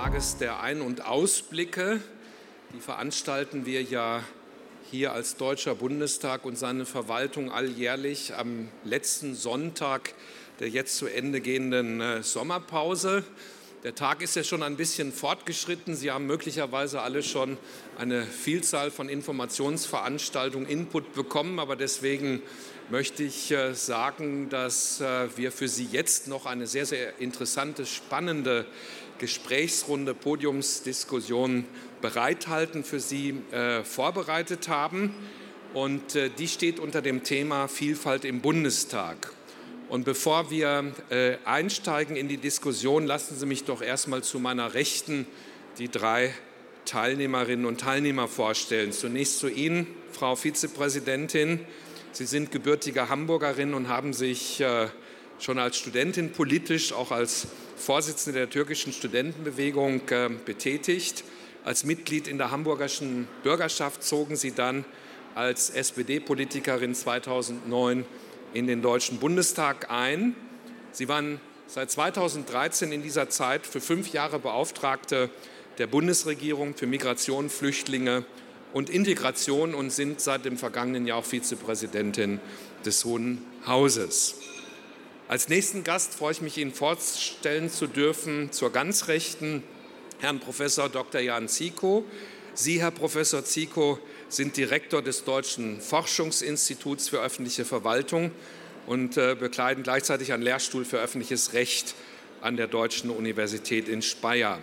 Tages der Ein- und Ausblicke. Die veranstalten wir ja hier als Deutscher Bundestag und seine Verwaltung alljährlich am letzten Sonntag der jetzt zu Ende gehenden äh, Sommerpause. Der Tag ist ja schon ein bisschen fortgeschritten. Sie haben möglicherweise alle schon eine Vielzahl von Informationsveranstaltungen, Input bekommen, aber deswegen möchte ich äh, sagen, dass äh, wir für Sie jetzt noch eine sehr, sehr interessante, spannende Gesprächsrunde, Podiumsdiskussion bereithalten, für Sie äh, vorbereitet haben. Und äh, die steht unter dem Thema Vielfalt im Bundestag. Und bevor wir äh, einsteigen in die Diskussion, lassen Sie mich doch erstmal zu meiner Rechten die drei Teilnehmerinnen und Teilnehmer vorstellen. Zunächst zu Ihnen, Frau Vizepräsidentin. Sie sind gebürtige Hamburgerin und haben sich äh, schon als Studentin politisch, auch als Vorsitzende der türkischen Studentenbewegung äh, betätigt. Als Mitglied in der hamburgischen Bürgerschaft zogen Sie dann als SPD-Politikerin 2009 in den Deutschen Bundestag ein. Sie waren seit 2013 in dieser Zeit für fünf Jahre Beauftragte der Bundesregierung für Migration, Flüchtlinge und Integration und sind seit dem vergangenen Jahr auch Vizepräsidentin des Hohen Hauses. Als nächsten Gast freue ich mich, Ihnen vorstellen zu dürfen zur ganz Rechten Herrn Professor Dr. Jan Ziko. Sie, Herr Professor Ziko, sind Direktor des Deutschen Forschungsinstituts für öffentliche Verwaltung und äh, bekleiden gleichzeitig einen Lehrstuhl für öffentliches Recht an der Deutschen Universität in Speyer.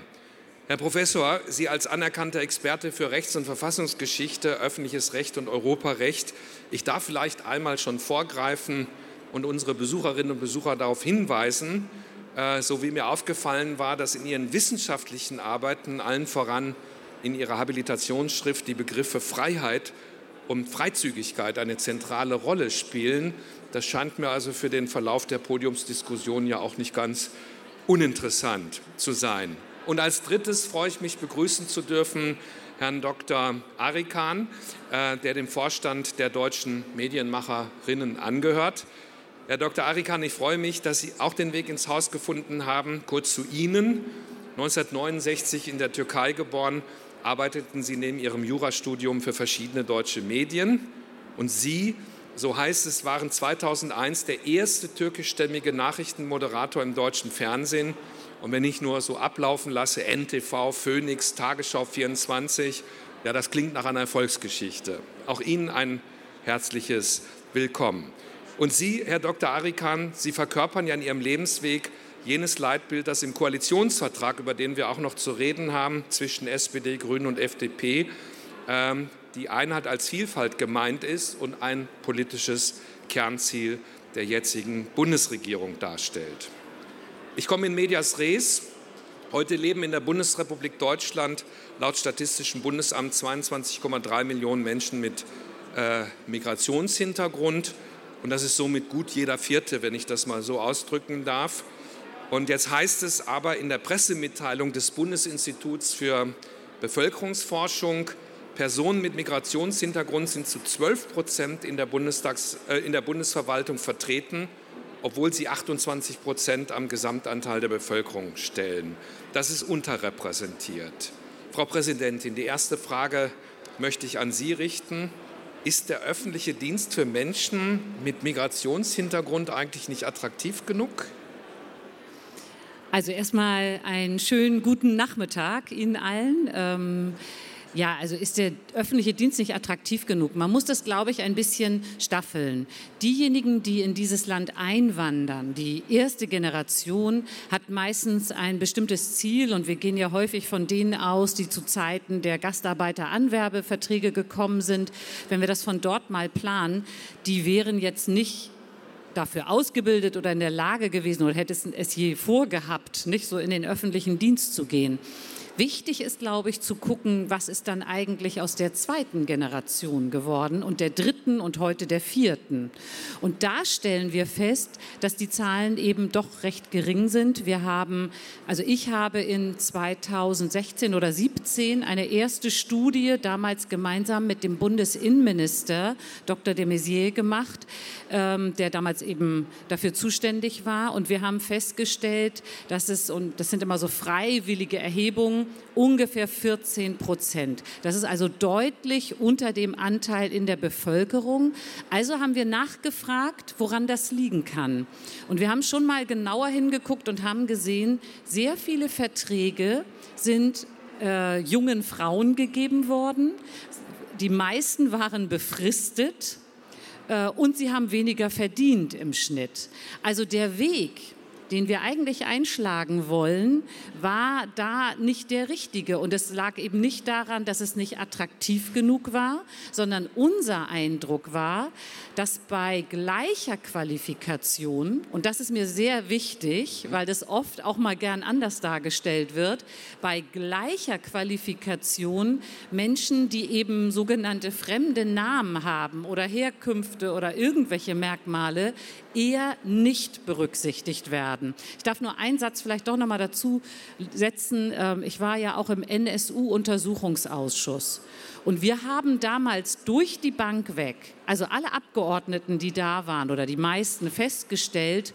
Herr Professor, Sie als anerkannter Experte für Rechts- und Verfassungsgeschichte, öffentliches Recht und Europarecht, ich darf vielleicht einmal schon vorgreifen, und unsere Besucherinnen und Besucher darauf hinweisen, äh, so wie mir aufgefallen war, dass in ihren wissenschaftlichen Arbeiten allen voran in ihrer Habilitationsschrift die Begriffe Freiheit und Freizügigkeit eine zentrale Rolle spielen. Das scheint mir also für den Verlauf der Podiumsdiskussion ja auch nicht ganz uninteressant zu sein. Und als drittes freue ich mich begrüßen zu dürfen Herrn Dr. Arikan, äh, der dem Vorstand der deutschen Medienmacherinnen angehört. Herr Dr. Arikan, ich freue mich, dass Sie auch den Weg ins Haus gefunden haben. Kurz zu Ihnen. 1969 in der Türkei geboren, arbeiteten Sie neben Ihrem Jurastudium für verschiedene deutsche Medien. Und Sie, so heißt es, waren 2001 der erste türkischstämmige Nachrichtenmoderator im deutschen Fernsehen. Und wenn ich nur so ablaufen lasse, NTV, Phoenix, Tagesschau 24, ja, das klingt nach einer Erfolgsgeschichte. Auch Ihnen ein herzliches Willkommen. Und Sie, Herr Dr. Arikan, Sie verkörpern ja in Ihrem Lebensweg jenes Leitbild, das im Koalitionsvertrag, über den wir auch noch zu reden haben, zwischen SPD, Grünen und FDP, ähm, die Einheit als Vielfalt gemeint ist und ein politisches Kernziel der jetzigen Bundesregierung darstellt. Ich komme in Medias Res. Heute leben in der Bundesrepublik Deutschland laut Statistischem Bundesamt 22,3 Millionen Menschen mit äh, Migrationshintergrund. Und das ist somit gut jeder Vierte, wenn ich das mal so ausdrücken darf. Und jetzt heißt es aber in der Pressemitteilung des Bundesinstituts für Bevölkerungsforschung, Personen mit Migrationshintergrund sind zu 12 Prozent in der, äh, in der Bundesverwaltung vertreten, obwohl sie 28 Prozent am Gesamtanteil der Bevölkerung stellen. Das ist unterrepräsentiert. Frau Präsidentin, die erste Frage möchte ich an Sie richten. Ist der öffentliche Dienst für Menschen mit Migrationshintergrund eigentlich nicht attraktiv genug? Also erstmal einen schönen guten Nachmittag Ihnen allen. Ähm ja, also ist der öffentliche Dienst nicht attraktiv genug? Man muss das, glaube ich, ein bisschen staffeln. Diejenigen, die in dieses Land einwandern, die erste Generation, hat meistens ein bestimmtes Ziel und wir gehen ja häufig von denen aus, die zu Zeiten der Gastarbeiteranwerbeverträge gekommen sind. Wenn wir das von dort mal planen, die wären jetzt nicht dafür ausgebildet oder in der Lage gewesen oder hätte es je vorgehabt, nicht so in den öffentlichen Dienst zu gehen. Wichtig ist, glaube ich, zu gucken, was ist dann eigentlich aus der zweiten Generation geworden und der dritten und heute der vierten. Und da stellen wir fest, dass die Zahlen eben doch recht gering sind. Wir haben, also ich habe in 2016 oder 2017 eine erste Studie, damals gemeinsam mit dem Bundesinnenminister Dr. de Maizière gemacht, ähm, der damals eben dafür zuständig war. Und wir haben festgestellt, dass es, und das sind immer so freiwillige Erhebungen, ungefähr 14 Prozent. Das ist also deutlich unter dem Anteil in der Bevölkerung. Also haben wir nachgefragt, woran das liegen kann. Und wir haben schon mal genauer hingeguckt und haben gesehen, sehr viele Verträge sind äh, jungen Frauen gegeben worden. Die meisten waren befristet äh, und sie haben weniger verdient im Schnitt. Also der Weg, den wir eigentlich einschlagen wollen, war da nicht der richtige. Und es lag eben nicht daran, dass es nicht attraktiv genug war, sondern unser Eindruck war, dass bei gleicher Qualifikation, und das ist mir sehr wichtig, weil das oft auch mal gern anders dargestellt wird, bei gleicher Qualifikation Menschen, die eben sogenannte fremde Namen haben oder Herkünfte oder irgendwelche Merkmale, eher nicht berücksichtigt werden. Ich darf nur einen Satz vielleicht doch noch mal dazu setzen. Ähm, ich war ja auch im NSU-Untersuchungsausschuss. Und wir haben damals durch die Bank weg, also alle Abgeordneten, die da waren oder die meisten, festgestellt,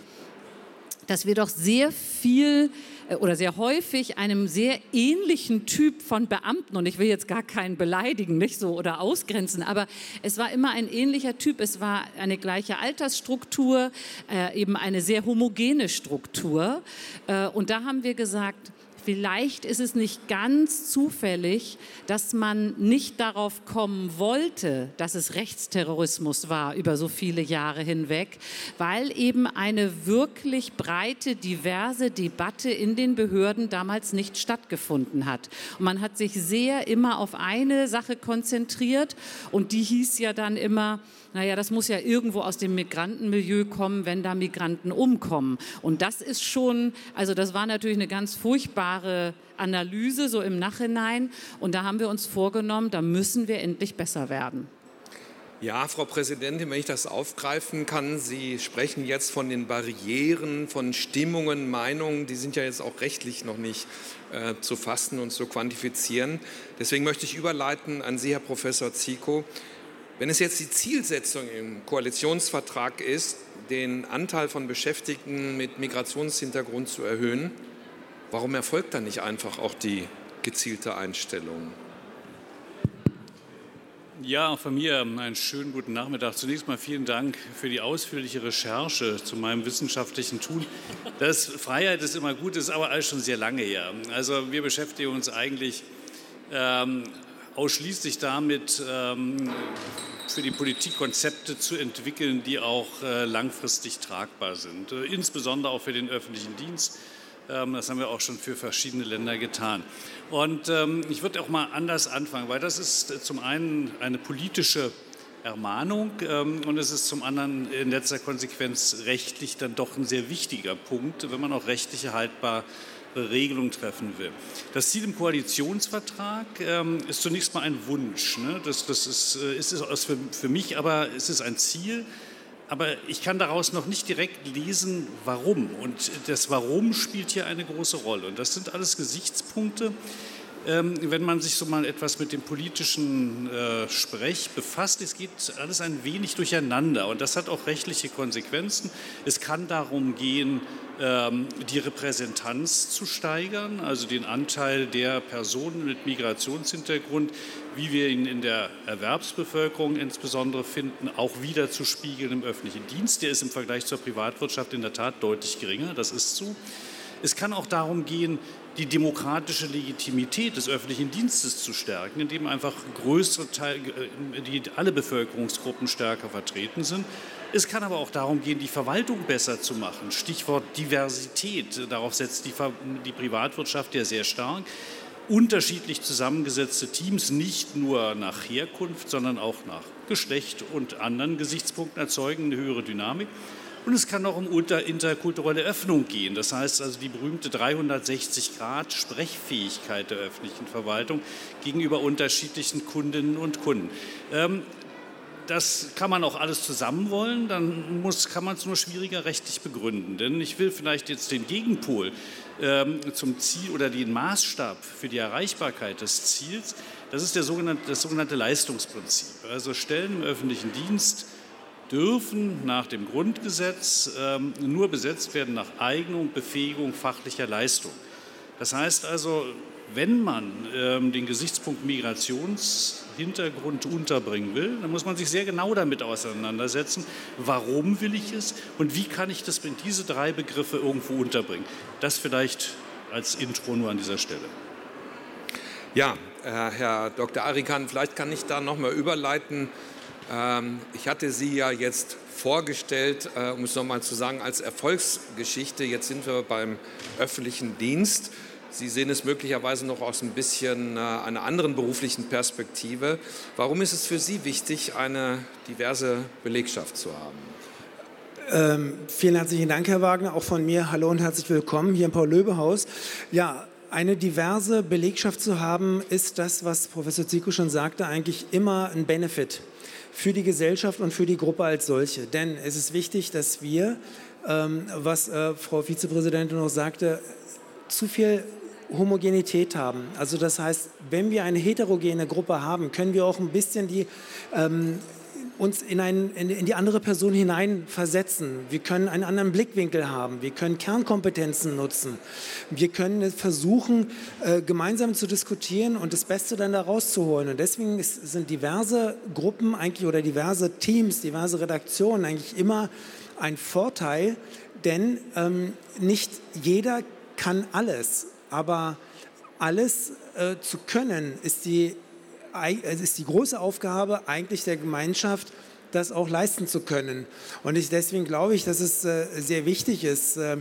dass wir doch sehr viel oder sehr häufig einem sehr ähnlichen Typ von Beamten, und ich will jetzt gar keinen beleidigen, nicht so oder ausgrenzen, aber es war immer ein ähnlicher Typ. Es war eine gleiche Altersstruktur, äh, eben eine sehr homogene Struktur. Äh, und da haben wir gesagt, Vielleicht ist es nicht ganz zufällig, dass man nicht darauf kommen wollte, dass es Rechtsterrorismus war über so viele Jahre hinweg, weil eben eine wirklich breite, diverse Debatte in den Behörden damals nicht stattgefunden hat. Und man hat sich sehr immer auf eine Sache konzentriert und die hieß ja dann immer, naja, das muss ja irgendwo aus dem Migrantenmilieu kommen, wenn da Migranten umkommen. Und das ist schon, also das war natürlich eine ganz furchtbare Analyse so im Nachhinein. Und da haben wir uns vorgenommen, da müssen wir endlich besser werden. Ja, Frau Präsidentin, wenn ich das aufgreifen kann, Sie sprechen jetzt von den Barrieren, von Stimmungen, Meinungen, die sind ja jetzt auch rechtlich noch nicht äh, zu fassen und zu quantifizieren. Deswegen möchte ich überleiten an Sie, Herr Professor Zico. Wenn es jetzt die Zielsetzung im Koalitionsvertrag ist, den Anteil von Beschäftigten mit Migrationshintergrund zu erhöhen, warum erfolgt dann nicht einfach auch die gezielte Einstellung? Ja, von mir einen schönen guten Nachmittag. Zunächst mal vielen Dank für die ausführliche Recherche zu meinem wissenschaftlichen Tun. Das Freiheit ist immer gut, ist aber alles schon sehr lange her. Also wir beschäftigen uns eigentlich ähm, ausschließlich damit, ähm, für die Politik Konzepte zu entwickeln, die auch äh, langfristig tragbar sind, äh, insbesondere auch für den öffentlichen Dienst. Ähm, das haben wir auch schon für verschiedene Länder getan. Und ähm, ich würde auch mal anders anfangen, weil das ist äh, zum einen eine politische Ermahnung und es ist zum anderen in letzter Konsequenz rechtlich dann doch ein sehr wichtiger Punkt, wenn man auch rechtliche haltbar Regelung treffen will. Das Ziel im Koalitionsvertrag ähm, ist zunächst mal ein Wunsch. Ne? Das, das ist, äh, ist es für, für mich, aber es ist ein Ziel. Aber ich kann daraus noch nicht direkt lesen, warum. Und das Warum spielt hier eine große Rolle. Und das sind alles Gesichtspunkte, ähm, wenn man sich so mal etwas mit dem politischen äh, Sprech befasst, es geht alles ein wenig durcheinander und das hat auch rechtliche Konsequenzen. Es kann darum gehen, die Repräsentanz zu steigern, also den Anteil der Personen mit Migrationshintergrund, wie wir ihn in der Erwerbsbevölkerung insbesondere finden, auch wieder zu spiegeln im öffentlichen Dienst. Der ist im Vergleich zur Privatwirtschaft in der Tat deutlich geringer, das ist so. Es kann auch darum gehen, die demokratische Legitimität des öffentlichen Dienstes zu stärken, indem einfach größere Teile, äh, die alle Bevölkerungsgruppen stärker vertreten sind. Es kann aber auch darum gehen, die Verwaltung besser zu machen. Stichwort Diversität. Darauf setzt die, die Privatwirtschaft ja sehr stark. Unterschiedlich zusammengesetzte Teams nicht nur nach Herkunft, sondern auch nach Geschlecht und anderen Gesichtspunkten erzeugen eine höhere Dynamik. Und es kann auch um interkulturelle Öffnung gehen. Das heißt also die berühmte 360-Grad-Sprechfähigkeit der öffentlichen Verwaltung gegenüber unterschiedlichen Kundinnen und Kunden. Ähm, das kann man auch alles zusammen wollen, dann muss, kann man es nur schwieriger rechtlich begründen. Denn ich will vielleicht jetzt den Gegenpol ähm, zum Ziel oder den Maßstab für die Erreichbarkeit des Ziels, das ist der sogenannte, das sogenannte Leistungsprinzip. Also Stellen im öffentlichen Dienst dürfen nach dem Grundgesetz ähm, nur besetzt werden nach Eignung, Befähigung, fachlicher Leistung. Das heißt also, wenn man ähm, den Gesichtspunkt Migrationshintergrund unterbringen will, dann muss man sich sehr genau damit auseinandersetzen, warum will ich es und wie kann ich das in diese drei Begriffe irgendwo unterbringen. Das vielleicht als Intro nur an dieser Stelle. Ja, äh, Herr Dr. Arikan, vielleicht kann ich da noch mal überleiten. Ähm, ich hatte Sie ja jetzt vorgestellt, äh, um es noch mal zu sagen, als Erfolgsgeschichte. Jetzt sind wir beim öffentlichen Dienst. Sie sehen es möglicherweise noch aus ein bisschen äh, einer anderen beruflichen Perspektive. Warum ist es für Sie wichtig, eine diverse Belegschaft zu haben? Ähm, vielen herzlichen Dank, Herr Wagner, auch von mir. Hallo und herzlich willkommen hier im Paul-Löbe-Haus. Ja, eine diverse Belegschaft zu haben, ist das, was Professor Zico schon sagte, eigentlich immer ein Benefit für die Gesellschaft und für die Gruppe als solche. Denn es ist wichtig, dass wir, ähm, was äh, Frau Vizepräsidentin noch sagte, zu viel Homogenität haben. Also das heißt, wenn wir eine heterogene Gruppe haben, können wir auch ein bisschen die, ähm, uns in, ein, in, in, die andere Person hineinversetzen. Wir können einen anderen Blickwinkel haben. Wir können Kernkompetenzen nutzen. Wir können versuchen, äh, gemeinsam zu diskutieren und das Beste dann da rauszuholen. Und deswegen ist, sind diverse Gruppen eigentlich oder diverse Teams, diverse Redaktionen eigentlich immer ein Vorteil, denn ähm, nicht jeder kann alles. Aber alles äh, zu können, ist die, ist die große Aufgabe eigentlich der Gemeinschaft, das auch leisten zu können. Und ich, deswegen glaube ich, dass es äh, sehr wichtig ist, äh,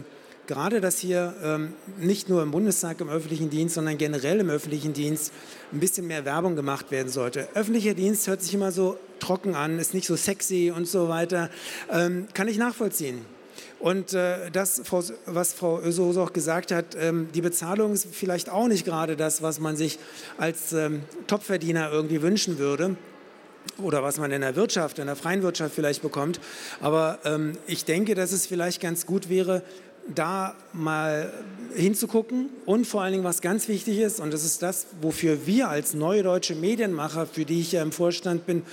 gerade dass hier ähm, nicht nur im Bundestag im öffentlichen Dienst, sondern generell im öffentlichen Dienst ein bisschen mehr Werbung gemacht werden sollte. Öffentlicher Dienst hört sich immer so trocken an, ist nicht so sexy und so weiter. Ähm, kann ich nachvollziehen. Und äh, das, was Frau Ösohos auch gesagt hat, ähm, die Bezahlung ist vielleicht auch nicht gerade das, was man sich als ähm, Topverdiener irgendwie wünschen würde oder was man in der Wirtschaft, in der freien Wirtschaft vielleicht bekommt. Aber ähm, ich denke, dass es vielleicht ganz gut wäre, da mal hinzugucken und vor allen Dingen, was ganz wichtig ist, und das ist das, wofür wir als neue deutsche Medienmacher, für die ich ja im Vorstand bin,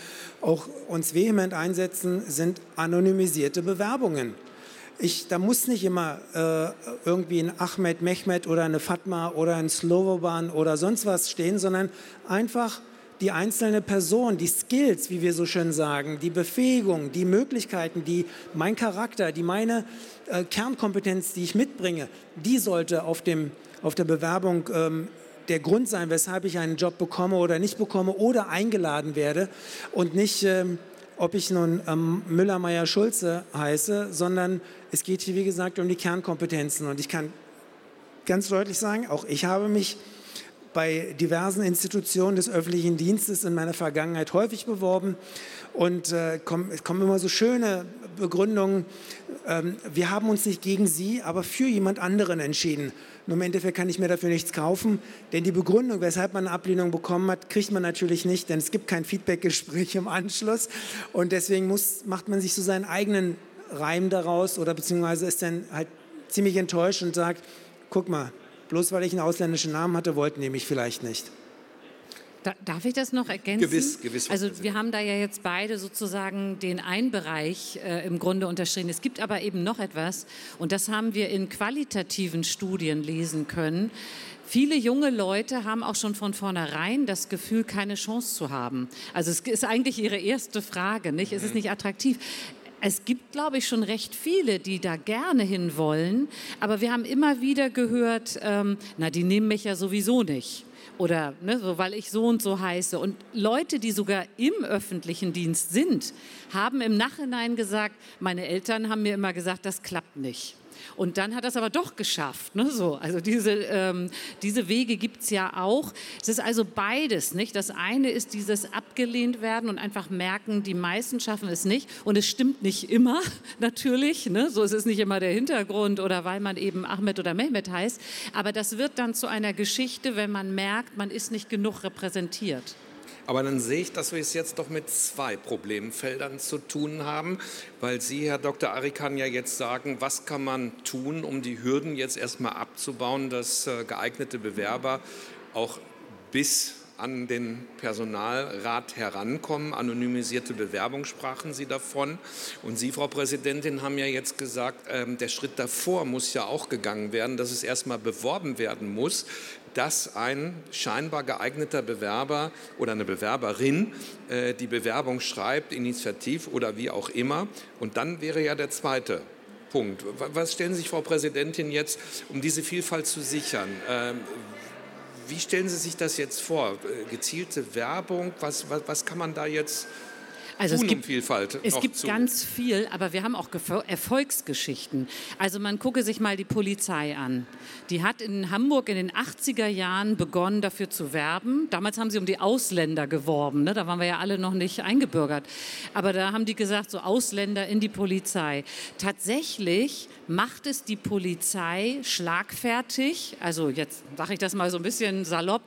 auch uns vehement einsetzen, sind anonymisierte Bewerbungen. Ich, da muss nicht immer äh, irgendwie ein Ahmed Mehmet oder eine Fatma oder ein Slovoban oder sonst was stehen, sondern einfach die einzelne Person, die Skills, wie wir so schön sagen, die Befähigung, die Möglichkeiten, die mein Charakter, die meine äh, Kernkompetenz, die ich mitbringe, die sollte auf, dem, auf der Bewerbung ähm, der Grund sein, weshalb ich einen Job bekomme oder nicht bekomme oder eingeladen werde und nicht ähm, ob ich nun ähm, Müller, Meyer, Schulze heiße, sondern es geht hier, wie gesagt, um die Kernkompetenzen. Und ich kann ganz deutlich sagen, auch ich habe mich bei diversen Institutionen des öffentlichen Dienstes in meiner Vergangenheit häufig beworben und äh, komm, es kommen immer so schöne Begründungen. Ähm, wir haben uns nicht gegen Sie, aber für jemand anderen entschieden. Nur im Endeffekt kann ich mir dafür nichts kaufen, denn die Begründung, weshalb man eine Ablehnung bekommen hat, kriegt man natürlich nicht, denn es gibt kein Feedbackgespräch im Anschluss. Und deswegen muss, macht man sich so seinen eigenen Reim daraus oder beziehungsweise ist dann halt ziemlich enttäuscht und sagt, guck mal, bloß weil ich einen ausländischen Namen hatte, wollten die mich vielleicht nicht. Darf ich das noch ergänzen? Gewiss, gewiss. Also wir haben da ja jetzt beide sozusagen den einen Bereich äh, im Grunde unterschrieben. Es gibt aber eben noch etwas und das haben wir in qualitativen Studien lesen können. Viele junge Leute haben auch schon von vornherein das Gefühl, keine Chance zu haben. Also es ist eigentlich ihre erste Frage, nicht? Es ist mhm. nicht attraktiv es gibt, glaube ich, schon recht viele, die da gerne hin wollen. Aber wir haben immer wieder gehört, ähm, na, die nehmen mich ja sowieso nicht oder ne, so, weil ich so und so heiße. Und Leute, die sogar im öffentlichen Dienst sind, haben im Nachhinein gesagt, meine Eltern haben mir immer gesagt, das klappt nicht. Und dann hat er es aber doch geschafft. Ne? So, also diese, ähm, diese Wege gibt es ja auch. Es ist also beides. Nicht? Das eine ist dieses abgelehnt werden und einfach merken, die meisten schaffen es nicht. Und es stimmt nicht immer, natürlich. Ne? So ist es nicht immer der Hintergrund oder weil man eben Ahmed oder Mehmet heißt. Aber das wird dann zu einer Geschichte, wenn man merkt, man ist nicht genug repräsentiert. Aber dann sehe ich, dass wir es jetzt doch mit zwei Problemfeldern zu tun haben, weil Sie, Herr Dr. Arikan, ja jetzt sagen, was kann man tun, um die Hürden jetzt erstmal abzubauen, dass äh, geeignete Bewerber auch bis an den Personalrat herankommen. Anonymisierte Bewerbung sprachen Sie davon. Und Sie, Frau Präsidentin, haben ja jetzt gesagt, ähm, der Schritt davor muss ja auch gegangen werden, dass es erstmal beworben werden muss, dass ein scheinbar geeigneter Bewerber oder eine Bewerberin äh, die Bewerbung schreibt, initiativ oder wie auch immer. Und dann wäre ja der zweite Punkt. Was stellen Sie sich, Frau Präsidentin, jetzt, um diese Vielfalt zu sichern? Ähm, wie stellen Sie sich das jetzt vor? Äh, gezielte Werbung? Was, was, was kann man da jetzt also es gibt, Vielfalt es gibt zu. ganz viel, aber wir haben auch Erfolgsgeschichten. Also man gucke sich mal die Polizei an. Die hat in Hamburg in den 80er Jahren begonnen, dafür zu werben. Damals haben sie um die Ausländer geworben. Ne? Da waren wir ja alle noch nicht eingebürgert. Aber da haben die gesagt, so Ausländer in die Polizei. Tatsächlich macht es die Polizei schlagfertig, also jetzt sage ich das mal so ein bisschen salopp,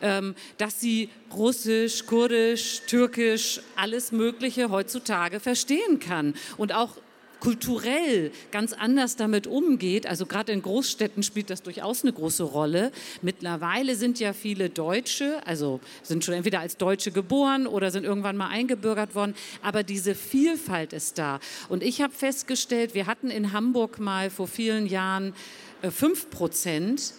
dass sie Russisch, Kurdisch, Türkisch, alles Mögliche heutzutage verstehen kann und auch kulturell ganz anders damit umgeht. Also gerade in Großstädten spielt das durchaus eine große Rolle. Mittlerweile sind ja viele Deutsche, also sind schon entweder als Deutsche geboren oder sind irgendwann mal eingebürgert worden. Aber diese Vielfalt ist da. Und ich habe festgestellt, wir hatten in Hamburg mal vor vielen Jahren äh, fünf Prozent.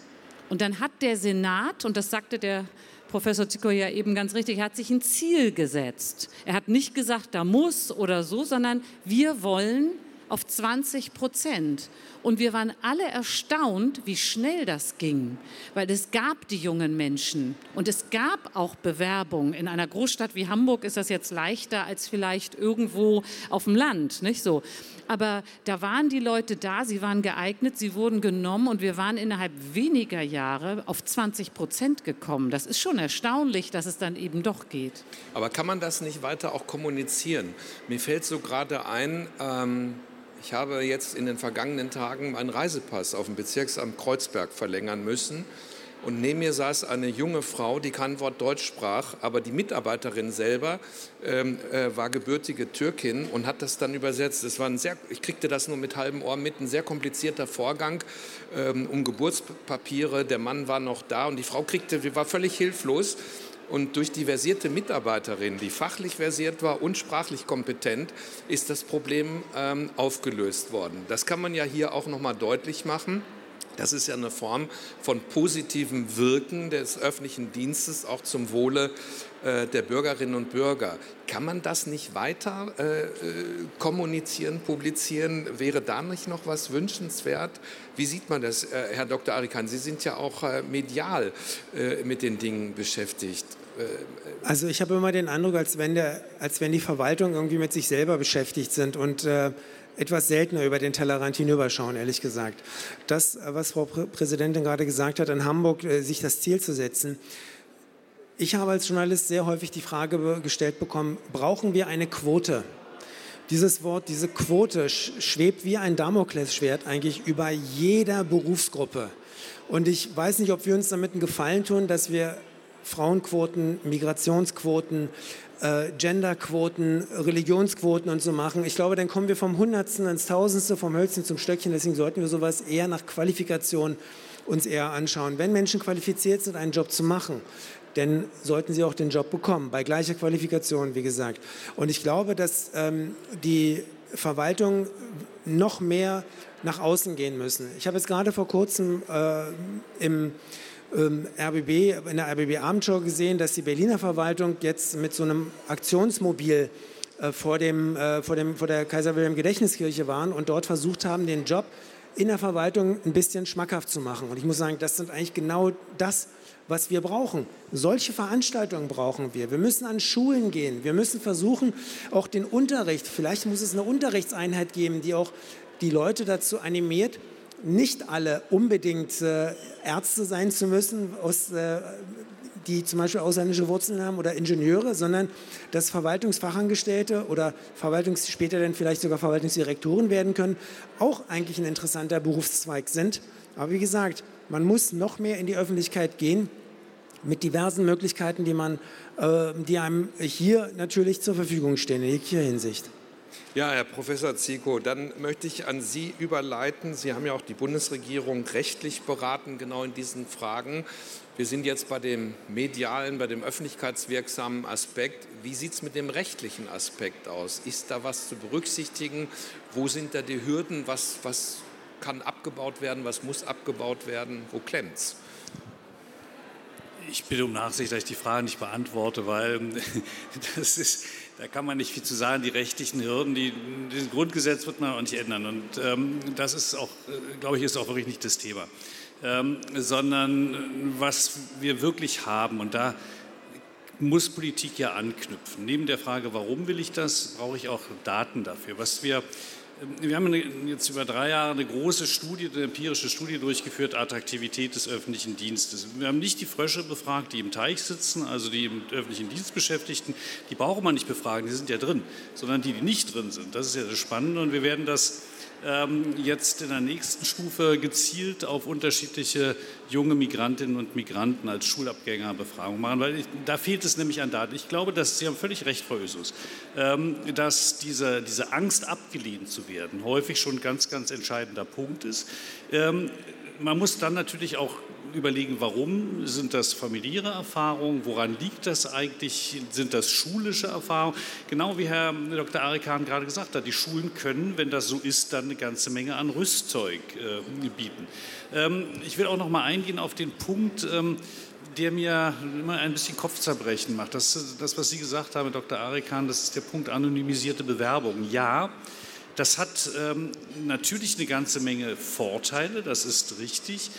Und dann hat der Senat, und das sagte der Professor Zico ja eben ganz richtig, er hat sich ein Ziel gesetzt. Er hat nicht gesagt, da muss oder so, sondern wir wollen auf 20 Prozent. Und wir waren alle erstaunt, wie schnell das ging, weil es gab die jungen Menschen und es gab auch Bewerbungen. In einer Großstadt wie Hamburg ist das jetzt leichter als vielleicht irgendwo auf dem Land, nicht so. Aber da waren die Leute da, sie waren geeignet, sie wurden genommen und wir waren innerhalb weniger Jahre auf 20 Prozent gekommen. Das ist schon erstaunlich, dass es dann eben doch geht. Aber kann man das nicht weiter auch kommunizieren? Mir fällt so gerade ein, ähm ich habe jetzt in den vergangenen Tagen meinen Reisepass auf dem Bezirksamt Kreuzberg verlängern müssen. Und neben mir saß eine junge Frau, die kein Wort Deutsch sprach, aber die Mitarbeiterin selber ähm, äh, war gebürtige Türkin und hat das dann übersetzt. Es war ein sehr, ich kriegte das nur mit halbem Ohr mit, ein sehr komplizierter Vorgang ähm, um Geburtspapiere. Der Mann war noch da und die Frau kriegte, war völlig hilflos. Und durch die versierte Mitarbeiterin, die fachlich versiert war und sprachlich kompetent, ist das Problem ähm, aufgelöst worden. Das kann man ja hier auch noch mal deutlich machen. Das ist ja eine Form von positivem Wirken des öffentlichen Dienstes auch zum Wohle äh, der Bürgerinnen und Bürger. Kann man das nicht weiter äh, äh kommunizieren, publizieren? Wäre da nicht noch was wünschenswert? Wie sieht man das, äh, Herr Dr. Arikan? Sie sind ja auch äh, medial äh, mit den Dingen beschäftigt. Also ich habe immer den Eindruck, als wenn, der, als wenn die Verwaltung irgendwie mit sich selber beschäftigt sind und etwas seltener über den Tellerrand hinüberschauen, ehrlich gesagt. Das, was Frau Präsidentin gerade gesagt hat, in Hamburg äh, sich das Ziel zu setzen. Ich habe als Journalist sehr häufig die Frage gestellt bekommen, brauchen wir eine Quote? Dieses Wort, diese Quote schwebt wie ein Damoklesschwert eigentlich über jeder Berufsgruppe. Und ich weiß nicht, ob wir uns damit einen Gefallen tun, dass wir Frauenquoten, Migrationsquoten, äh, Genderquoten, Religionsquoten und so machen. Ich glaube, dann kommen wir vom Hundertsten ins Tausendste, vom Hölzchen zum Stöckchen. Deswegen sollten wir sowas eher nach Qualifikation uns eher anschauen. Wenn Menschen qualifiziert sind, einen Job zu machen, dann sollten sie auch den Job bekommen, bei gleicher Qualifikation, wie gesagt. Und ich glaube, dass ähm, die Verwaltung noch mehr nach außen gehen müssen. Ich habe jetzt gerade vor kurzem äh, im RBB, in der RBB Abendschau gesehen, dass die Berliner Verwaltung jetzt mit so einem Aktionsmobil äh, vor, dem, äh, vor, dem, vor der Kaiser Wilhelm Gedächtniskirche waren und dort versucht haben, den Job in der Verwaltung ein bisschen schmackhaft zu machen. Und ich muss sagen, das sind eigentlich genau das, was wir brauchen. Solche Veranstaltungen brauchen wir. Wir müssen an Schulen gehen. Wir müssen versuchen, auch den Unterricht, vielleicht muss es eine Unterrichtseinheit geben, die auch die Leute dazu animiert, nicht alle unbedingt äh, Ärzte sein zu müssen, aus, äh, die zum Beispiel ausländische Wurzeln haben oder Ingenieure, sondern dass Verwaltungsfachangestellte oder Verwaltungs später dann vielleicht sogar Verwaltungsdirektoren werden können, auch eigentlich ein interessanter Berufszweig sind. Aber wie gesagt, man muss noch mehr in die Öffentlichkeit gehen mit diversen Möglichkeiten, die, man, äh, die einem hier natürlich zur Verfügung stehen in jeglicher Hinsicht. Ja, Herr Professor Zico, dann möchte ich an Sie überleiten. Sie haben ja auch die Bundesregierung rechtlich beraten, genau in diesen Fragen. Wir sind jetzt bei dem medialen, bei dem öffentlichkeitswirksamen Aspekt. Wie sieht es mit dem rechtlichen Aspekt aus? Ist da was zu berücksichtigen? Wo sind da die Hürden? Was, was kann abgebaut werden? Was muss abgebaut werden? Wo klemmt es? Ich bitte um Nachsicht, dass ich die Frage nicht beantworte, weil das ist, da kann man nicht viel zu sagen. Die rechtlichen Hürden, die, das Grundgesetz wird man auch nicht ändern. Und ähm, das ist auch, äh, glaube ich, ist auch wirklich nicht das Thema. Ähm, sondern was wir wirklich haben, und da muss Politik ja anknüpfen. Neben der Frage, warum will ich das, brauche ich auch Daten dafür. Was wir wir haben jetzt über drei Jahre eine große Studie, eine empirische Studie durchgeführt, Attraktivität des öffentlichen Dienstes. Wir haben nicht die Frösche befragt, die im Teich sitzen, also die im öffentlichen Dienst Beschäftigten, die braucht man nicht befragen, die sind ja drin, sondern die, die nicht drin sind. Das ist ja das Spannende und wir werden das ähm, jetzt in der nächsten Stufe gezielt auf unterschiedliche junge Migrantinnen und Migranten als Schulabgängerbefragung machen, weil ich, da fehlt es nämlich an Daten. Ich glaube, dass Sie haben völlig recht, Frau Ösus, ähm, dass diese, diese Angst abgelehnt zu werden häufig schon ein ganz, ganz entscheidender Punkt ist. Ähm, man muss dann natürlich auch überlegen, warum sind das familiäre Erfahrungen, woran liegt das eigentlich, sind das schulische Erfahrungen? Genau wie Herr Dr. Arikan gerade gesagt hat, die Schulen können, wenn das so ist, dann eine ganze Menge an Rüstzeug äh, bieten. Ähm, ich will auch noch mal eingehen auf den Punkt, ähm, der mir immer ein bisschen Kopfzerbrechen macht. Das, das, was Sie gesagt haben, Dr. Arikan, das ist der Punkt anonymisierte Bewerbung. Ja, das hat ähm, natürlich eine ganze Menge Vorteile, das ist richtig.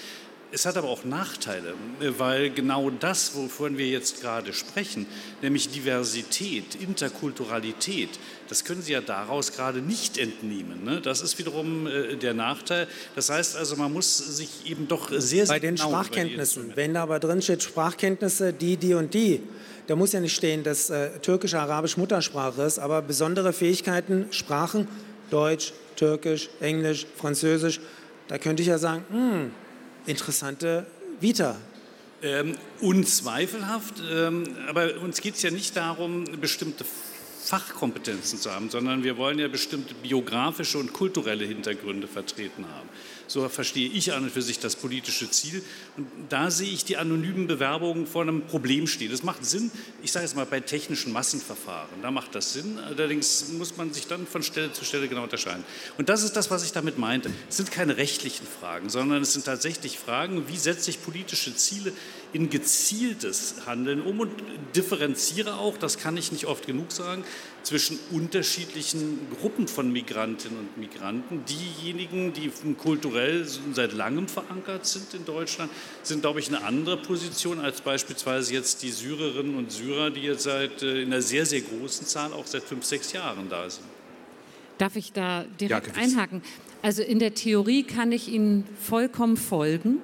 Es hat aber auch Nachteile, weil genau das, wovon wir jetzt gerade sprechen, nämlich Diversität, Interkulturalität, das können Sie ja daraus gerade nicht entnehmen. Ne? Das ist wiederum äh, der Nachteil. Das heißt also, man muss sich eben doch sehr, sehr Bei den genau Sprachkenntnissen, wenn da aber drin steht Sprachkenntnisse, die, die und die, da muss ja nicht stehen, dass äh, Türkisch, Arabisch Muttersprache ist, aber besondere Fähigkeiten, Sprachen, Deutsch, Türkisch, Englisch, Französisch, da könnte ich ja sagen, hm, interessante Vita. Ähm, unzweifelhaft, ähm, aber uns geht es ja nicht darum, bestimmte Fachkompetenzen zu haben, sondern wir wollen ja bestimmte biografische und kulturelle Hintergründe vertreten haben. So verstehe ich an und für sich das politische Ziel. Und da sehe ich die anonymen Bewerbungen vor einem Problem stehen. Das macht Sinn, ich sage es mal, bei technischen Massenverfahren. Da macht das Sinn. Allerdings muss man sich dann von Stelle zu Stelle genau unterscheiden. Und das ist das, was ich damit meinte. Es sind keine rechtlichen Fragen, sondern es sind tatsächlich Fragen, wie setze ich politische Ziele in gezieltes Handeln um und differenziere auch, das kann ich nicht oft genug sagen, zwischen unterschiedlichen Gruppen von Migrantinnen und Migranten. Diejenigen, die kulturell seit langem verankert sind in Deutschland, sind, glaube ich, eine andere Position als beispielsweise jetzt die Syrerinnen und Syrer, die jetzt seit äh, in einer sehr, sehr großen Zahl auch seit fünf, sechs Jahren da sind. Darf ich da direkt ja, einhaken? Also in der Theorie kann ich Ihnen vollkommen folgen,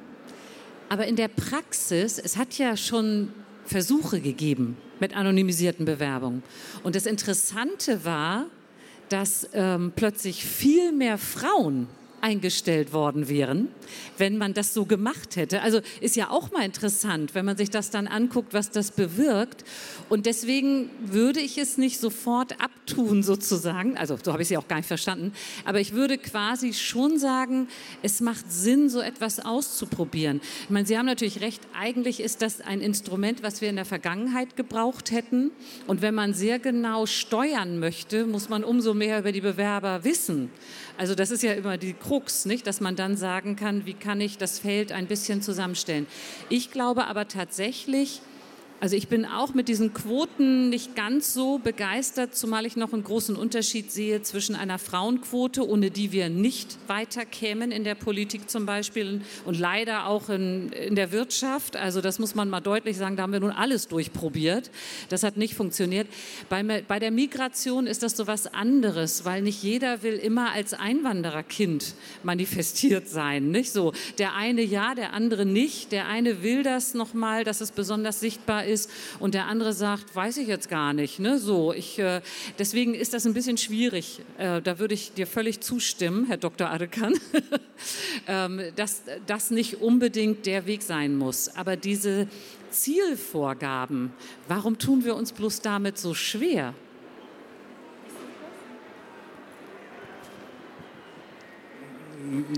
aber in der Praxis, es hat ja schon Versuche gegeben mit anonymisierten Bewerbungen. Und das Interessante war, dass ähm, plötzlich viel mehr Frauen eingestellt worden wären, wenn man das so gemacht hätte. Also ist ja auch mal interessant, wenn man sich das dann anguckt, was das bewirkt. Und deswegen würde ich es nicht sofort abtun, sozusagen. Also so habe ich sie auch gar nicht verstanden. Aber ich würde quasi schon sagen, es macht Sinn, so etwas auszuprobieren. Ich meine, Sie haben natürlich recht. Eigentlich ist das ein Instrument, was wir in der Vergangenheit gebraucht hätten. Und wenn man sehr genau steuern möchte, muss man umso mehr über die Bewerber wissen. Also das ist ja immer die Krux, nicht, dass man dann sagen kann, wie kann ich das Feld ein bisschen zusammenstellen. Ich glaube aber tatsächlich, Also ich bin auch mit diesen Quoten nicht ganz so begeistert, zumal ich noch einen großen Unterschied sehe zwischen einer Frauenquote, ohne die wir nicht weiterkämen in der Politik zum Beispiel und leider auch in, in der Wirtschaft. Also das muss man mal deutlich sagen, da haben wir nun alles durchprobiert. Das hat nicht funktioniert. Bei, bei der Migration ist das so was anderes, weil nicht jeder will immer als Einwandererkind manifestiert sein. Nicht so. Der eine ja, der andere nicht. Der eine will das nochmal, dass es besonders sichtbar ist und der andere sagt, weiß ich jetzt gar nicht. Ne? So, ich, äh, deswegen ist das ein bisschen schwierig. Äh, da würde ich dir völlig zustimmen, Herr Dr. Adekan, ähm, dass das nicht unbedingt der Weg sein muss. Aber diese Zielvorgaben, warum tun wir uns bloß damit so schwer?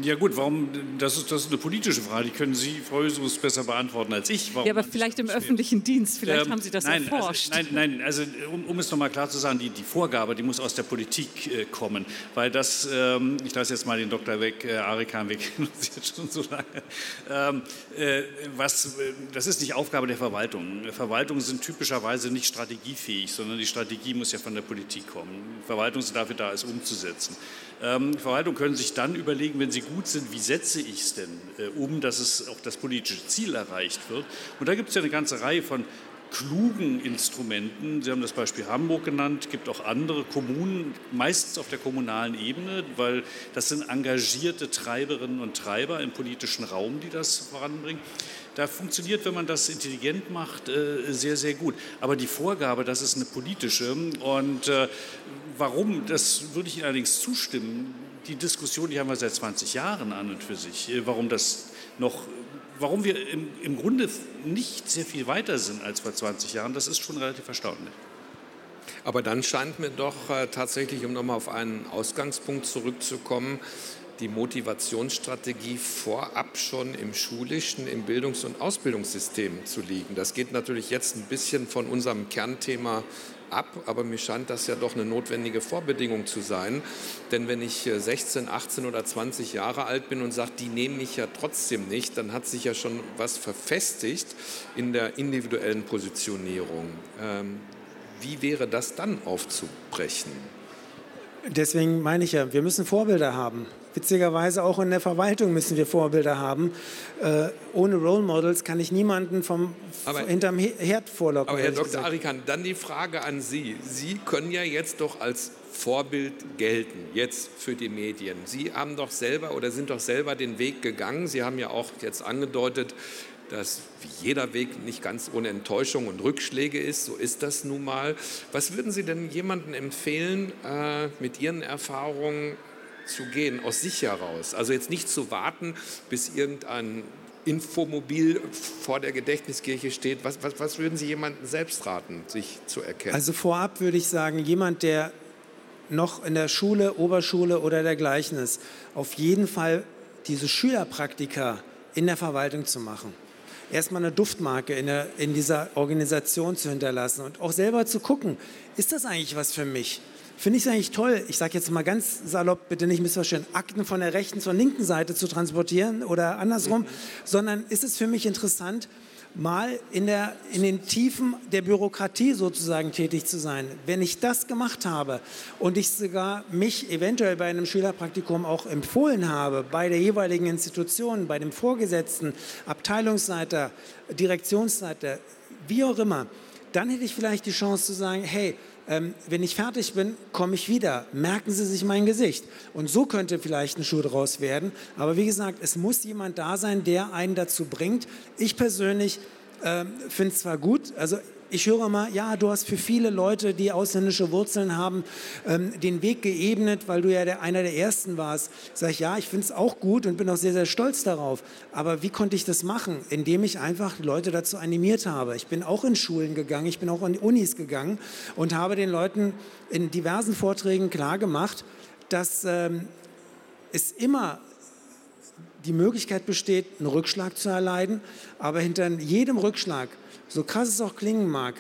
Ja gut, warum, das ist, das ist eine politische Frage, die können Sie, Frau Hüsus, besser beantworten als ich. Warum ja, aber vielleicht im öffentlichen Dienst, vielleicht ähm, haben Sie das nein, also erforscht. Also, nein, nein, also um, um es nochmal klar zu sagen, die, die Vorgabe, die muss aus der Politik äh, kommen, weil das, ähm, ich lasse jetzt mal den Doktor weg, äh, Arikan weg, ist jetzt schon so lange, ähm, äh, was, äh, das ist nicht Aufgabe der Verwaltung. Verwaltungen sind typischerweise nicht strategiefähig, sondern die Strategie muss ja von der Politik kommen. Verwaltungen sind dafür da, es umzusetzen. Ähm, Verwaltungen können sich dann überlegen, wenn sie gut sind, wie setze ich es denn äh, um, dass es auch das politische Ziel erreicht wird. Und da gibt es ja eine ganze Reihe von klugen Instrumenten. Sie haben das Beispiel Hamburg genannt, gibt auch andere Kommunen, meistens auf der kommunalen Ebene, weil das sind engagierte Treiberinnen und Treiber im politischen Raum, die das voranbringen. Da funktioniert, wenn man das intelligent macht, äh, sehr, sehr gut. Aber die Vorgabe, das ist eine politische. Und äh, warum, das würde ich Ihnen allerdings zustimmen. Die Diskussion, die haben wir seit 20 Jahren an und für sich. Äh, warum das noch warum wir im, im, Grunde nicht sehr viel weiter sind als vor 20 Jahren, das ist schon relativ erstaunlich. Aber dann scheint mir doch äh, tatsächlich, um nochmal auf einen Ausgangspunkt zurückzukommen, die Motivationsstrategie vorab schon im schulischen, im Bildungs- und Ausbildungssystem zu liegen. Das geht natürlich jetzt ein bisschen von unserem Kernthema ab, aber mir scheint das ja doch eine notwendige Vorbedingung zu sein. Denn wenn ich 16, äh, 18 oder 20 Jahre alt bin und sage, die nehmen mich ja trotzdem nicht, dann hat sich ja schon was verfestigt in der individuellen Positionierung. Ähm, wie wäre das dann aufzubrechen? Deswegen meine ich ja, wir müssen Vorbilder haben. Witzigerweise auch in der Verwaltung müssen wir Vorbilder haben. Äh, ohne Role Models kann ich niemanden vom, aber, hinterm Herd vorlocken. Aber Herr Dr. Arikan, dann die Frage an Sie. Sie können ja jetzt doch als Vorbild gelten, jetzt für die Medien. Sie haben doch selber oder sind doch selber den Weg gegangen. Sie haben ja auch jetzt angedeutet, dass wie jeder Weg nicht ganz ohne Enttäuschung und Rückschläge ist. So ist das nun mal. Was würden Sie denn jemandem empfehlen, äh, mit Ihren Erfahrungen zu gehen, aus sich heraus? Also jetzt nicht zu warten, bis irgendein Infomobil vor der Gedächtniskirche steht. Was, was, was würden Sie jemandem selbst raten, sich zu erkennen? Also vorab würde ich sagen, jemand, der noch in der Schule, Oberschule oder dergleichen ist, auf jeden Fall diese Schülerpraktika in der Verwaltung zu machen erstmal eine Duftmarke in, der, in dieser Organisation zu hinterlassen und auch selber zu gucken, ist das eigentlich was für mich? Finde ich es eigentlich toll, ich sage jetzt mal ganz salopp, bitte nicht missverstehen, Akten von der rechten zur linken Seite zu transportieren oder andersrum, sondern ist es für mich interessant, mal in, der, in den Tiefen der Bürokratie sozusagen tätig zu sein. Wenn ich das gemacht habe und ich sogar mich eventuell bei einem Schülerpraktikum auch empfohlen habe, bei der jeweiligen Institution, bei dem Vorgesetzten, Abteilungsleiter, Direktionsleiter, wie auch immer, dann hätte ich vielleicht die Chance zu sagen, hey, ähm, wenn ich fertig bin, komme ich wieder. Merken Sie sich mein Gesicht. Und so könnte vielleicht ein Schuh draus werden. Aber wie gesagt, es muss jemand da sein, der einen dazu bringt. Ich persönlich äh, finde es zwar gut, also ich höre mal, ja, du hast für viele Leute, die ausländische Wurzeln haben, ähm, den Weg geebnet, weil du ja der, einer der Ersten warst. Sag ich, ja, ich finde es auch gut und bin auch sehr, sehr stolz darauf. Aber wie konnte ich das machen? Indem ich einfach Leute dazu animiert habe. Ich bin auch in Schulen gegangen, ich bin auch in Unis gegangen und habe den Leuten in diversen Vorträgen klargemacht, dass ähm, es immer die Möglichkeit besteht, einen Rückschlag zu erleiden, aber hinter jedem Rückschlag so krass es auch klingen mag,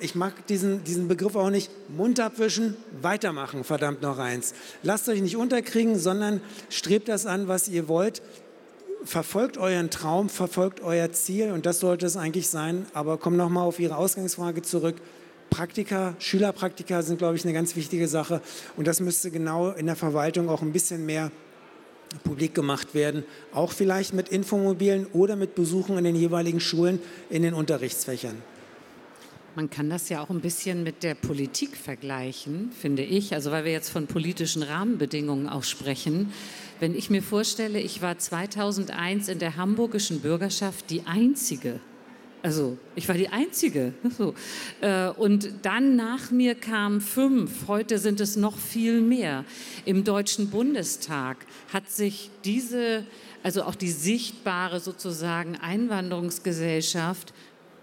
ich mag diesen, diesen Begriff auch nicht, Mund abwischen, weitermachen, verdammt noch eins. Lasst euch nicht unterkriegen, sondern strebt das an, was ihr wollt. verfolgt euren Traum, verfolgt euer Ziel und das sollte es eigentlich sein. Aber komm nochmal auf Ihre Ausgangsfrage zurück. Praktika, Schülerpraktika sind, glaube ich, eine ganz wichtige Sache und das müsste genau in der Verwaltung auch ein bisschen mehr publik gemacht werden, auch vielleicht mit Infomobilen oder mit Besuchen in den jeweiligen Schulen in den Unterrichtsfächern. Man kann das ja auch ein bisschen mit der Politik vergleichen, finde ich. Also weil wir jetzt von politischen Rahmenbedingungen auch sprechen. Wenn ich mir vorstelle, ich war 2001 in der hamburgischen Bürgerschaft die einzige, also ich war die Einzige. So. Äh, und dann nach mir kamen fünf, heute sind es noch viel mehr. Im Deutschen Bundestag hat sich diese, also auch die sichtbare sozusagen Einwanderungsgesellschaft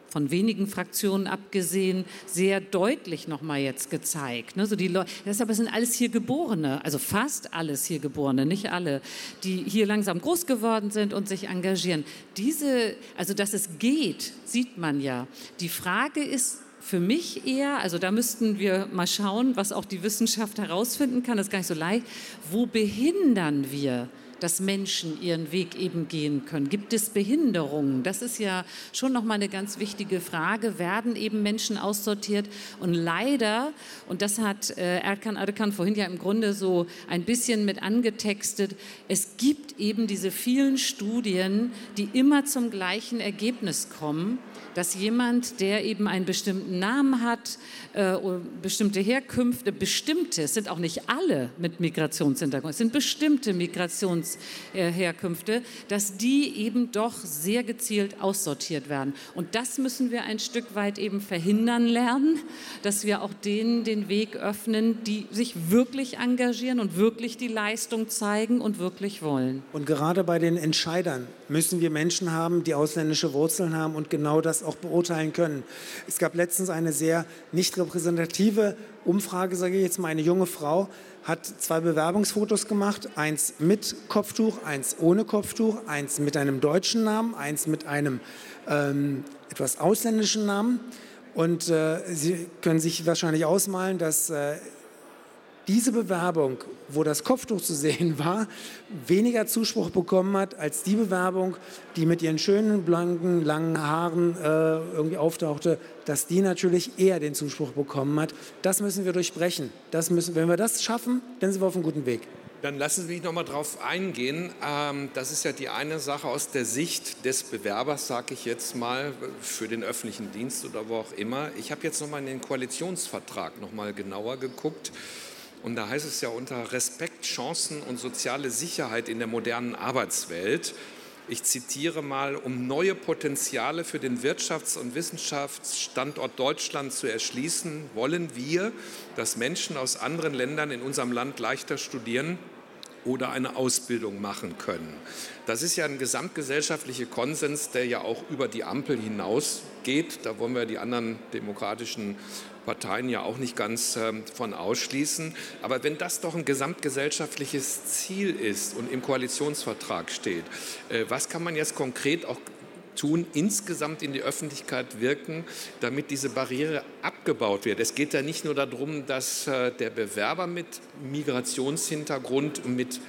von wenigen Fraktionen abgesehen, sehr deutlich nochmal jetzt gezeigt. Ne? So die deshalb sind alles hier Geborene, also fast alles hier Geborene, nicht alle, die hier langsam groß geworden sind und sich engagieren. Diese, also dass es geht, sieht man ja. Die Frage ist, für mich eher, also da müssten wir mal schauen, was auch die Wissenschaft herausfinden kann, das ist gar nicht so leicht, wo behindern wir dass Menschen ihren Weg eben gehen können? Gibt es Behinderungen? Das ist ja schon noch mal eine ganz wichtige Frage. Werden eben Menschen aussortiert? Und leider, und das hat äh, Erkan Arkan vorhin ja im Grunde so ein bisschen mit angetextet, es gibt eben diese vielen Studien, die immer zum gleichen Ergebnis kommen dass jemand, der eben einen bestimmten Namen hat, äh, bestimmte Herkünfte, bestimmte, es sind auch nicht alle mit Migrationshintergrund, es sind bestimmte Migrationsherkünfte, dass die eben doch sehr gezielt aussortiert werden. Und das müssen wir ein Stück weit eben verhindern lernen, dass wir auch denen den Weg öffnen, die sich wirklich engagieren und wirklich die Leistung zeigen und wirklich wollen. Und gerade bei den Entscheidern müssen wir Menschen haben, die ausländische Wurzeln haben und genau das auch beurteilen können. Es gab letztens eine sehr nicht repräsentative Umfrage, sage ich jetzt mal. Eine junge Frau hat zwei Bewerbungsfotos gemacht, eins mit Kopftuch, eins ohne Kopftuch, eins mit einem deutschen Namen, eins mit einem ähm, etwas ausländischen Namen. Und äh, Sie können sich wahrscheinlich ausmalen, dass äh, diese Bewerbung, wo das Kopftuch zu sehen war, weniger Zuspruch bekommen hat als die Bewerbung, die mit ihren schönen, blanken, langen Haaren äh, irgendwie auftauchte, dass die natürlich eher den Zuspruch bekommen hat. Das müssen wir durchbrechen. Das müssen, wenn wir das schaffen, dann sind wir auf einem guten Weg. Dann lassen Sie mich noch mal darauf eingehen. Ähm, das ist ja die eine Sache aus der Sicht des Bewerbers, sage ich jetzt mal, für den öffentlichen Dienst oder wo auch immer. Ich habe jetzt noch mal in den Koalitionsvertrag noch mal genauer geguckt. Und da heißt es ja unter Respekt, Chancen und soziale Sicherheit in der modernen Arbeitswelt. Ich zitiere mal, um neue Potenziale für den Wirtschafts- und Wissenschaftsstandort Deutschland zu erschließen, wollen wir, dass Menschen aus anderen Ländern in unserem Land leichter studieren oder eine Ausbildung machen können. Das ist ja ein gesamtgesellschaftlicher Konsens, der ja auch über die Ampel hinausgeht. Da wollen wir die anderen demokratischen Parteien ja auch nicht ganz ähm, von ausschließen. Aber wenn das doch ein gesamtgesellschaftliches Ziel ist und im Koalitionsvertrag steht, äh, was kann man jetzt konkret auch tun, insgesamt in die Öffentlichkeit wirken, damit diese Barriere abgebaut wird. Es geht ja nicht nur darum, dass äh, der Bewerber mit Migrationshintergrund und mit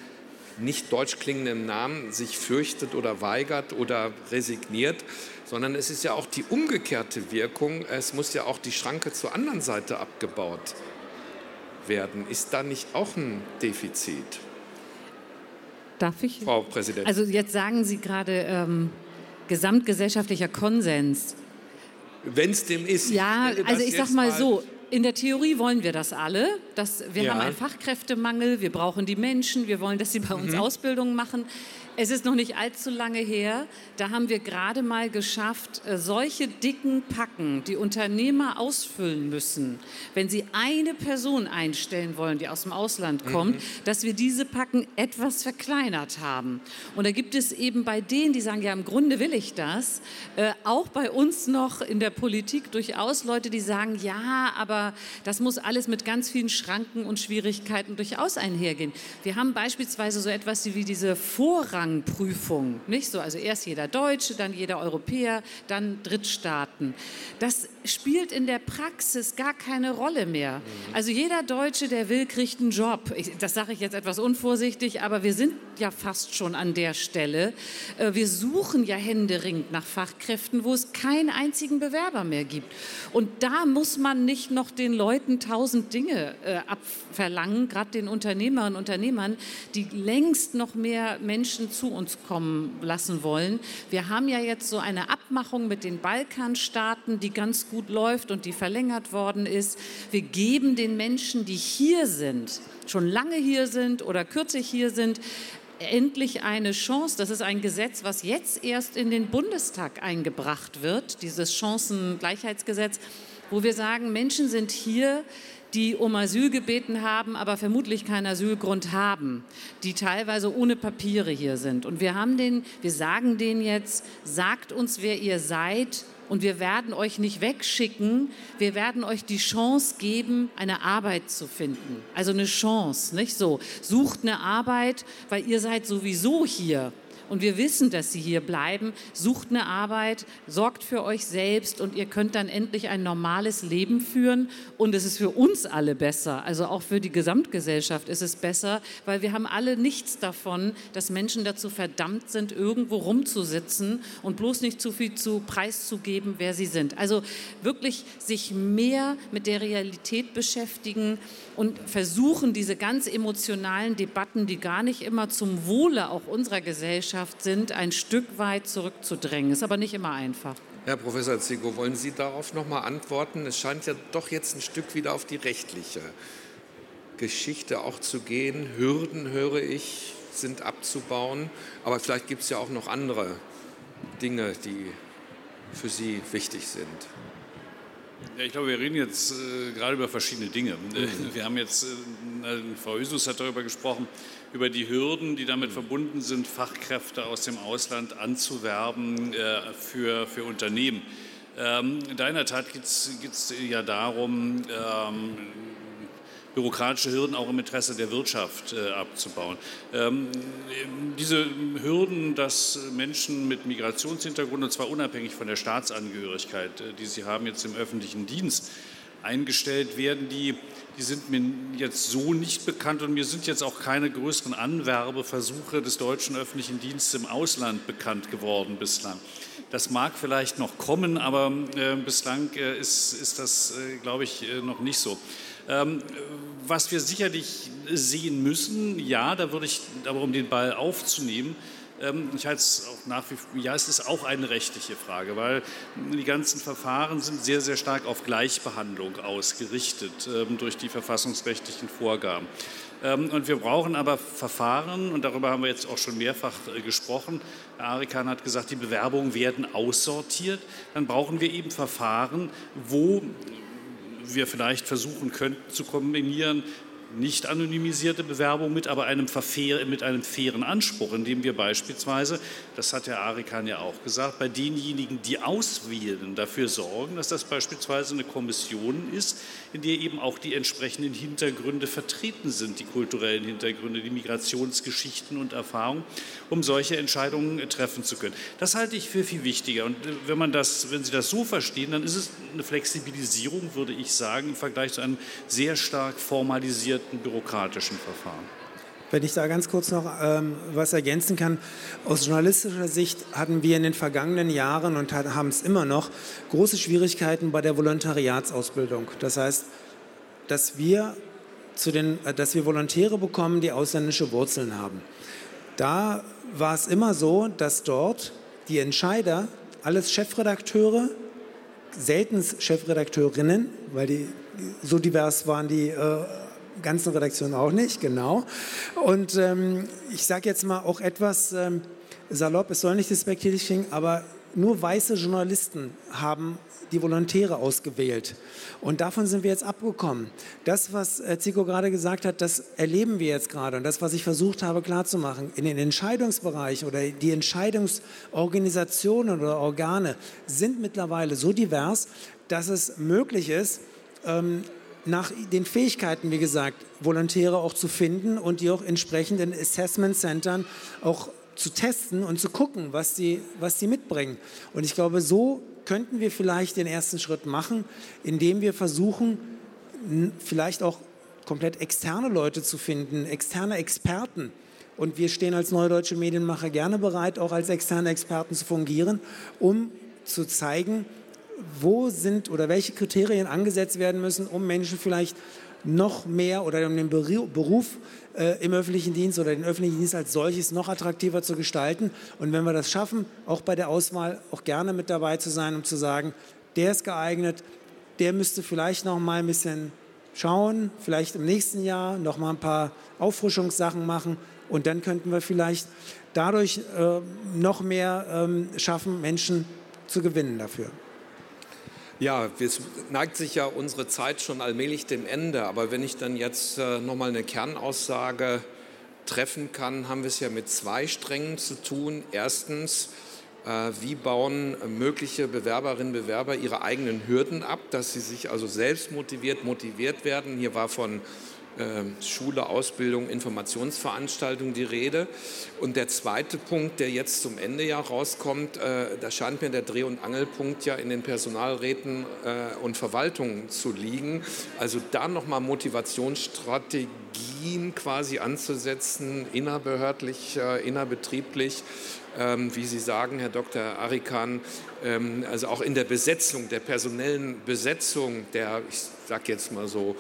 nicht deutsch klingendem Namen sich fürchtet oder weigert oder resigniert, sondern es ist ja auch die umgekehrte Wirkung. Es muss ja auch die Schranke zur anderen Seite abgebaut werden. Ist da nicht auch ein Defizit? Darf ich? Frau Präsidentin. Also jetzt sagen Sie gerade ähm, gesamtgesellschaftlicher Konsens. Wenn es dem ist. Ja, ich also ich sage mal, mal so, in der Theorie wollen wir das alle. Das, wir ja. haben einen Fachkräftemangel, wir brauchen die Menschen, wir wollen, dass sie bei uns mhm. Ausbildungen machen. Es ist noch nicht allzu lange her, da haben wir gerade mal geschafft, äh, solche dicken Packen, die Unternehmer ausfüllen müssen, wenn sie eine Person einstellen wollen, die aus dem Ausland kommt, mhm. dass wir diese Packen etwas verkleinert haben. Und da gibt es eben bei denen, die sagen, ja, im Grunde will ich das, äh, auch bei uns noch in der Politik durchaus Leute, die sagen, ja, aber das muss alles mit ganz vielen Schranken und Schwierigkeiten durchaus einhergehen. Wir haben beispielsweise so etwas wie diese Vorrangprüfung, nicht so? Also erst jeder Deutsche, dann jeder Europäer, dann Drittstaaten. Das spielt in der Praxis gar keine Rolle mehr. Also jeder Deutsche, der will, kriegt einen Job. Ich, das sage ich jetzt etwas unvorsichtig, aber wir sind ja fast schon an der Stelle. Äh, wir suchen ja händeringend nach Fachkräften, wo es keinen einzigen Bewerber mehr gibt. Und da muss man nicht noch den Leuten tausend Dinge äh, abverlangen, gerade den Unternehmerinnen und Unternehmern, die längst noch mehr Menschen zu uns kommen lassen wollen. Wir haben ja jetzt so eine Abmachung mit den Balkanstaaten, die ganz gut läuft und die verlängert worden ist. Wir geben den Menschen, die hier sind, schon lange hier sind oder kürzlich hier sind, endlich eine Chance. Das ist ein Gesetz, was jetzt erst in den Bundestag eingebracht wird, dieses Chancengleichheitsgesetz, wo wir sagen, Menschen sind hier, die um Asyl gebeten haben, aber vermutlich keinen Asylgrund haben, die teilweise ohne Papiere hier sind. Und wir haben den, wir sagen denen jetzt, sagt uns, wer ihr seid, und wir werden euch nicht wegschicken, wir werden euch die Chance geben, eine Arbeit zu finden. Also eine Chance, nicht so. Sucht eine Arbeit, weil ihr seid sowieso hier und wir wissen, dass Sie hier bleiben. Sucht eine Arbeit, sorgt für euch selbst und ihr könnt dann endlich ein normales Leben führen. Und es ist für uns alle besser, also auch für die Gesamtgesellschaft ist es besser, weil wir haben alle nichts davon, dass Menschen dazu verdammt sind, irgendwo rumzusitzen und bloß nicht zu viel zu preiszugeben, wer sie sind. Also wirklich sich mehr mit der Realität beschäftigen und versuchen, diese ganz emotionalen Debatten, die gar nicht immer zum Wohle auch unserer Gesellschaft sind, ein Stück weit zurückzudrängen. Ist aber nicht immer einfach. Herr Professor Zigo, wollen Sie darauf noch mal antworten? Es scheint ja doch jetzt ein Stück wieder auf die rechtliche Geschichte auch zu gehen. Hürden, höre ich, sind abzubauen. Aber vielleicht gibt es ja auch noch andere Dinge, die für Sie wichtig sind. Ja, ich glaube, wir reden jetzt äh, gerade über verschiedene Dinge. Mhm. Wir haben jetzt, äh, Frau Ösus hat darüber gesprochen, über die Hürden, die damit verbunden sind, Fachkräfte aus dem Ausland anzuwerben äh, für, für Unternehmen. Ähm, in der Tat geht es ja darum, ähm, bürokratische Hürden auch im Interesse der Wirtschaft äh, abzubauen. Ähm, diese Hürden, dass Menschen mit Migrationshintergrund, und zwar unabhängig von der Staatsangehörigkeit, äh, die sie haben jetzt im öffentlichen Dienst, eingestellt werden, die, die sind mir jetzt so nicht bekannt und mir sind jetzt auch keine größeren Anwerbeversuche des deutschen öffentlichen Dienstes im Ausland bekannt geworden bislang. Das mag vielleicht noch kommen, aber äh, bislang äh, ist, ist das, äh, glaube ich, äh, noch nicht so. Ähm, was wir sicherlich sehen müssen, ja, da würde ich, aber um den Ball aufzunehmen, ich halte es auch nach wie vor, ja, es ist auch eine rechtliche Frage, weil die ganzen Verfahren sind sehr, sehr stark auf Gleichbehandlung ausgerichtet ähm, durch die verfassungsrechtlichen Vorgaben. Ähm, und wir brauchen aber Verfahren, und darüber haben wir jetzt auch schon mehrfach äh, gesprochen. Herr Arikan hat gesagt, die Bewerbungen werden aussortiert. Dann brauchen wir eben Verfahren, wo wir vielleicht versuchen könnten zu kombinieren, nicht anonymisierte Bewerbung mit, aber einem, mit einem fairen Anspruch, indem wir beispielsweise, das hat Herr Arikan ja auch gesagt, bei denjenigen, die auswählen, dafür sorgen, dass das beispielsweise eine Kommission ist, in der eben auch die entsprechenden Hintergründe vertreten sind, die kulturellen Hintergründe, die Migrationsgeschichten und Erfahrungen, um solche Entscheidungen treffen zu können. Das halte ich für viel wichtiger. Und äh, wenn, man das, wenn Sie das so verstehen, dann ist es eine Flexibilisierung, würde ich sagen, im Vergleich zu einem sehr stark formalisierten bürokratischen Verfahren. Wenn ich da ganz kurz noch ähm, was ergänzen kann. Aus journalistischer Sicht hatten wir in den vergangenen Jahren und haben es immer noch große Schwierigkeiten bei der Volontariatsausbildung. Das heißt, dass wir, zu den, äh, dass wir Volontäre bekommen, die ausländische Wurzeln haben. Da war es immer so, dass dort die Entscheider alles Chefredakteure, selten Chefredakteurinnen, weil die so divers waren die äh, ganzen Redaktion auch nicht, genau. Und ähm, ich sage jetzt mal auch etwas ähm, salopp, es soll nicht despektierlich klingen, aber nur weiße Journalisten haben die Volontäre ausgewählt. Und davon sind wir jetzt abgekommen. Das, was äh, Zico gerade gesagt hat, das erleben wir jetzt gerade. Und das, was ich versucht habe klarzumachen, in den Entscheidungsbereichen oder die Entscheidungsorganisationen oder Organe sind mittlerweile so divers, dass es möglich ist, ähm, nach den Fähigkeiten, wie gesagt, Volontäre auch zu finden und die auch entsprechend in Assessment Centern auch zu testen und zu gucken, was sie, was sie mitbringen. Und ich glaube, so könnten wir vielleicht den ersten Schritt machen, indem wir versuchen, vielleicht auch komplett externe Leute zu finden, externe Experten. Und wir stehen als Neue Deutsche Medienmacher gerne bereit, auch als externe Experten zu fungieren, um zu zeigen, wo sind oder welche Kriterien angesetzt werden müssen, um Menschen vielleicht noch mehr oder um den Beruf äh, im öffentlichen Dienst oder den öffentlichen Dienst als solches noch attraktiver zu gestalten. Und wenn wir das schaffen, auch bei der Auswahl auch gerne mit dabei zu sein, um zu sagen, der ist geeignet, der müsste vielleicht noch mal ein bisschen schauen, vielleicht im nächsten Jahr noch mal ein paar Auffrischungssachen machen und dann könnten wir vielleicht dadurch äh, noch mehr ähm, schaffen, Menschen zu gewinnen dafür. Ja, es neigt sich ja unsere Zeit schon allmählich dem Ende. Aber wenn ich dann jetzt äh, nochmal eine Kernaussage treffen kann, haben wir es ja mit zwei Strängen zu tun. Erstens, äh, wie bauen mögliche Bewerberinnen und Bewerber ihre eigenen Hürden ab, dass sie sich also selbst motiviert, motiviert werden. Hier war von Schule, Ausbildung, Informationsveranstaltung die Rede. Und der zweite Punkt, der jetzt zum Ende ja rauskommt, äh, da scheint mir der Dreh- und Angelpunkt ja in den Personalräten äh, und Verwaltungen zu liegen. Also da nochmal Motivationsstrategien quasi anzusetzen, innerbehördlich, äh, innerbetrieblich, ähm, wie Sie sagen, Herr Dr. Arikan, ähm, also auch in der Besetzung, der personellen Besetzung der, ich sage jetzt mal so,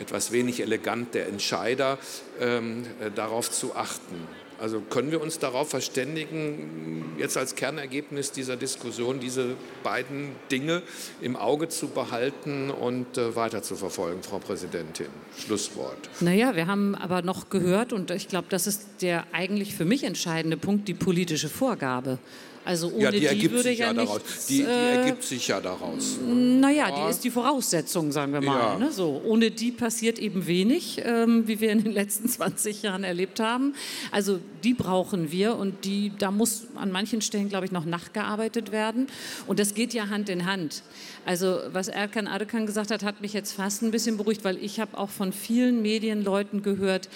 etwas wenig elegant der Entscheider, ähm, äh, darauf zu achten. Also können wir uns darauf verständigen, jetzt als Kernergebnis dieser Diskussion diese beiden Dinge im Auge zu behalten und äh, weiter zu verfolgen, Frau Präsidentin? Schlusswort. Naja, wir haben aber noch gehört, und ich glaube, das ist der eigentlich für mich entscheidende Punkt, die politische Vorgabe. Also ohne ja, die, die würde ja, ja. Nichts, die, die äh, ergibt sich ja daraus. Naja, ja. die ist die Voraussetzung, sagen wir mal. Ja. Ne? So, ohne die passiert eben wenig, ähm, wie wir in den letzten 20 Jahren erlebt haben. Also die brauchen wir und die, da muss an manchen Stellen, glaube ich, noch nachgearbeitet werden. Und das geht ja Hand in Hand. Also was Erkan Arkan gesagt hat, hat mich jetzt fast ein bisschen beruhigt, weil ich habe auch von vielen Medienleuten gehört,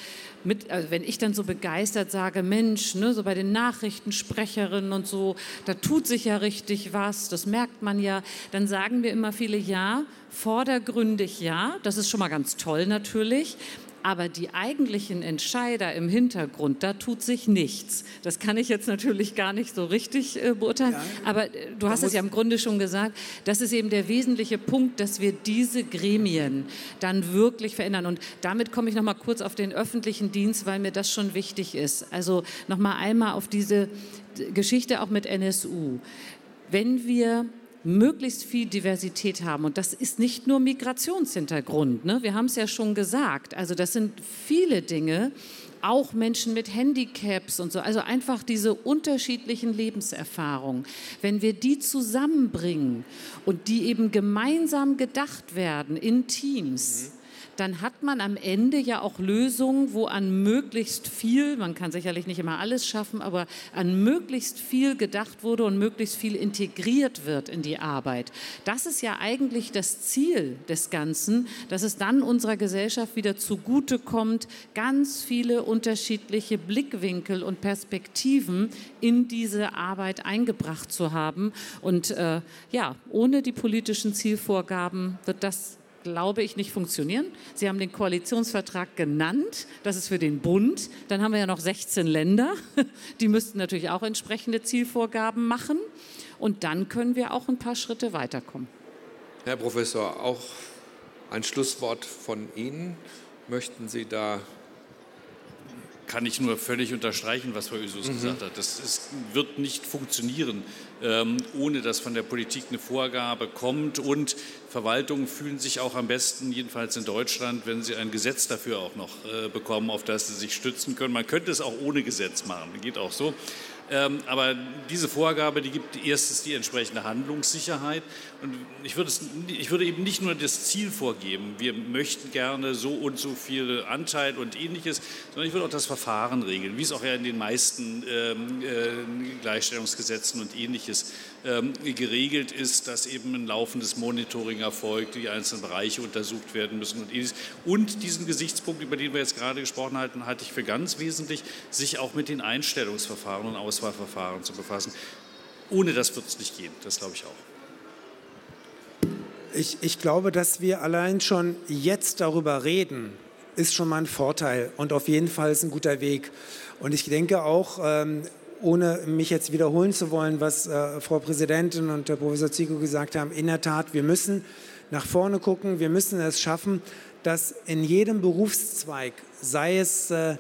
mit, also wenn ich dann so begeistert sage, Mensch, ne, so bei den Nachrichtensprecherinnen und so, da tut sich ja richtig was, das merkt man ja, dann sagen mir immer viele ja, vordergründig ja, das ist schon mal ganz toll natürlich, aber die eigentlichen Entscheider im Hintergrund, da tut sich nichts. Das kann ich jetzt natürlich gar nicht so richtig äh, beurteilen. Ja, aber äh, du hast es ja im Grunde schon gesagt. Das ist eben der wesentliche Punkt, dass wir diese Gremien dann wirklich verändern. Und damit komme ich noch mal kurz auf den öffentlichen Dienst, weil mir das schon wichtig ist. Also noch mal einmal auf diese Geschichte auch mit NSU. Wenn wir möglichst viel Diversität haben. Und das ist nicht nur Migrationshintergrund. Ne? Wir haben es ja schon gesagt. Also das sind viele Dinge, auch Menschen mit Handicaps und so. Also einfach diese unterschiedlichen Lebenserfahrungen. Wenn wir die zusammenbringen und die eben gemeinsam gedacht werden in Teams. Mhm dann hat man am Ende ja auch Lösungen, wo an möglichst viel, man kann sicherlich nicht immer alles schaffen, aber an möglichst viel gedacht wurde und möglichst viel integriert wird in die Arbeit. Das ist ja eigentlich das Ziel des Ganzen, dass es dann unserer Gesellschaft wieder zugutekommt, ganz viele unterschiedliche Blickwinkel und Perspektiven in diese Arbeit eingebracht zu haben. Und äh, ja, ohne die politischen Zielvorgaben wird das glaube ich, nicht funktionieren. Sie haben den Koalitionsvertrag genannt. Das ist für den Bund. Dann haben wir ja noch 16 Länder. Die müssten natürlich auch entsprechende Zielvorgaben machen. Und dann können wir auch ein paar Schritte weiterkommen. Herr Professor, auch ein Schlusswort von Ihnen. Möchten Sie da kann ich nur völlig unterstreichen, was Frau Ösus mhm. gesagt hat. Das ist, wird nicht funktionieren, ähm, ohne dass von der Politik eine Vorgabe kommt. Und Verwaltungen fühlen sich auch am besten, jedenfalls in Deutschland, wenn sie ein Gesetz dafür auch noch äh, bekommen, auf das sie sich stützen können. Man könnte es auch ohne Gesetz machen, geht auch so. Ähm, aber diese Vorgabe, die gibt erstens die entsprechende Handlungssicherheit. Und ich würde, es, ich würde eben nicht nur das Ziel vorgeben, wir möchten gerne so und so viel Anteil und ähnliches, sondern ich würde auch das Verfahren regeln, wie es auch ja in den meisten ähm, äh, Gleichstellungsgesetzen und ähnliches ähm, geregelt ist, dass eben ein laufendes Monitoring erfolgt, die einzelnen Bereiche untersucht werden müssen und ähnliches. Und diesen Gesichtspunkt, über den wir jetzt gerade gesprochen hatten, halte ich für ganz wesentlich, sich auch mit den Einstellungsverfahren und Auswahlverfahren zu befassen. Ohne das wird es nicht gehen, das glaube ich auch. Ich, ich glaube, dass wir allein schon jetzt darüber reden, ist schon mal ein Vorteil und auf jeden Fall ist ein guter Weg. Und ich denke auch, ähm, ohne mich jetzt wiederholen zu wollen, was äh, Frau Präsidentin und der Professor Zico gesagt haben, in der Tat, wir müssen nach vorne gucken, wir müssen es schaffen, dass in jedem Berufszweig, sei es äh,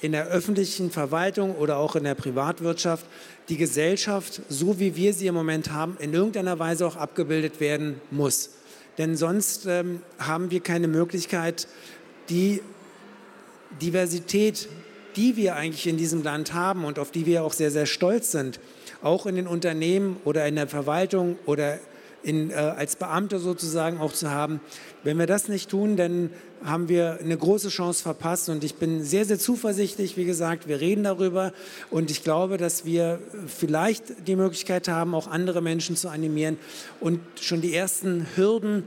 in der öffentlichen Verwaltung oder auch in der Privatwirtschaft, die Gesellschaft, so wie wir sie im Moment haben, in irgendeiner Weise auch abgebildet werden muss. Denn sonst ähm, haben wir keine Möglichkeit, die Diversität, die wir eigentlich in diesem Land haben und auf die wir auch sehr, sehr stolz sind, auch in den Unternehmen oder in der Verwaltung oder in, äh, als Beamte sozusagen auch zu haben. Wenn wir das nicht tun, dann haben wir eine große Chance verpasst. Und ich bin sehr, sehr zuversichtlich. Wie gesagt, wir reden darüber. Und ich glaube, dass wir vielleicht die Möglichkeit haben, auch andere Menschen zu animieren und schon die ersten Hürden,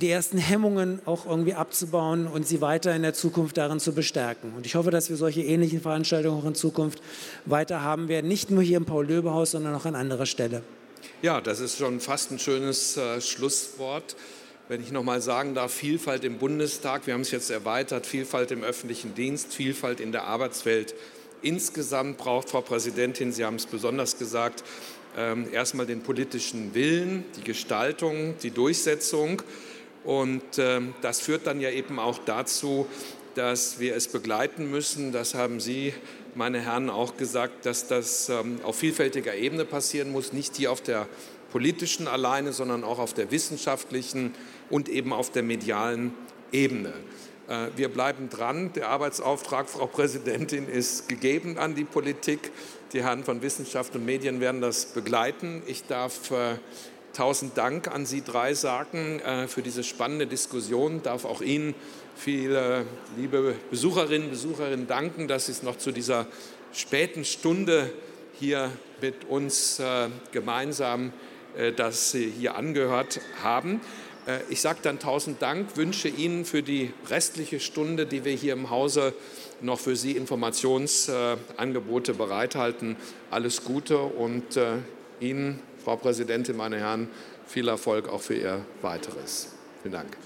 die ersten Hemmungen auch irgendwie abzubauen und sie weiter in der Zukunft darin zu bestärken. Und ich hoffe, dass wir solche ähnlichen Veranstaltungen auch in Zukunft weiter haben werden. Nicht nur hier im Paul-Löbe-Haus, sondern auch an anderer Stelle. Ja, das ist schon fast ein schönes äh, Schlusswort. Wenn ich noch mal sagen darf, Vielfalt im Bundestag, wir haben es jetzt erweitert, Vielfalt im öffentlichen Dienst, Vielfalt in der Arbeitswelt. Insgesamt braucht Frau Präsidentin, Sie haben es besonders gesagt, erstmal den politischen Willen, die Gestaltung, die Durchsetzung. Und ähm, das führt dann ja eben auch dazu, dass wir es begleiten müssen. Das haben Sie meine Herren, auch gesagt, dass das ähm, auf vielfältiger Ebene passieren muss, nicht hier auf der politischen alleine, sondern auch auf der wissenschaftlichen und eben auf der medialen Ebene. Äh, wir bleiben dran. Der Arbeitsauftrag, Frau Präsidentin, ist gegeben an die Politik. Die Herren von Wissenschaft und Medien werden das begleiten. Ich darf äh, tausend Dank an Sie drei sagen äh, für diese spannende Diskussion. Ich darf auch Ihnen viele liebe Besucherinnen und Besucherinnen danken, dass Sie es noch zu dieser späten Stunde hier mit uns äh, gemeinsam äh, das hier angehört haben. Äh, ich sage dann tausend Dank, wünsche Ihnen für die restliche Stunde, die wir hier im Hause noch für Sie Informationsangebote bereithalten, alles Gute und äh, Ihnen, Frau Präsidentin, meine Herren, viel Erfolg auch für Ihr weiteres. Vielen Dank.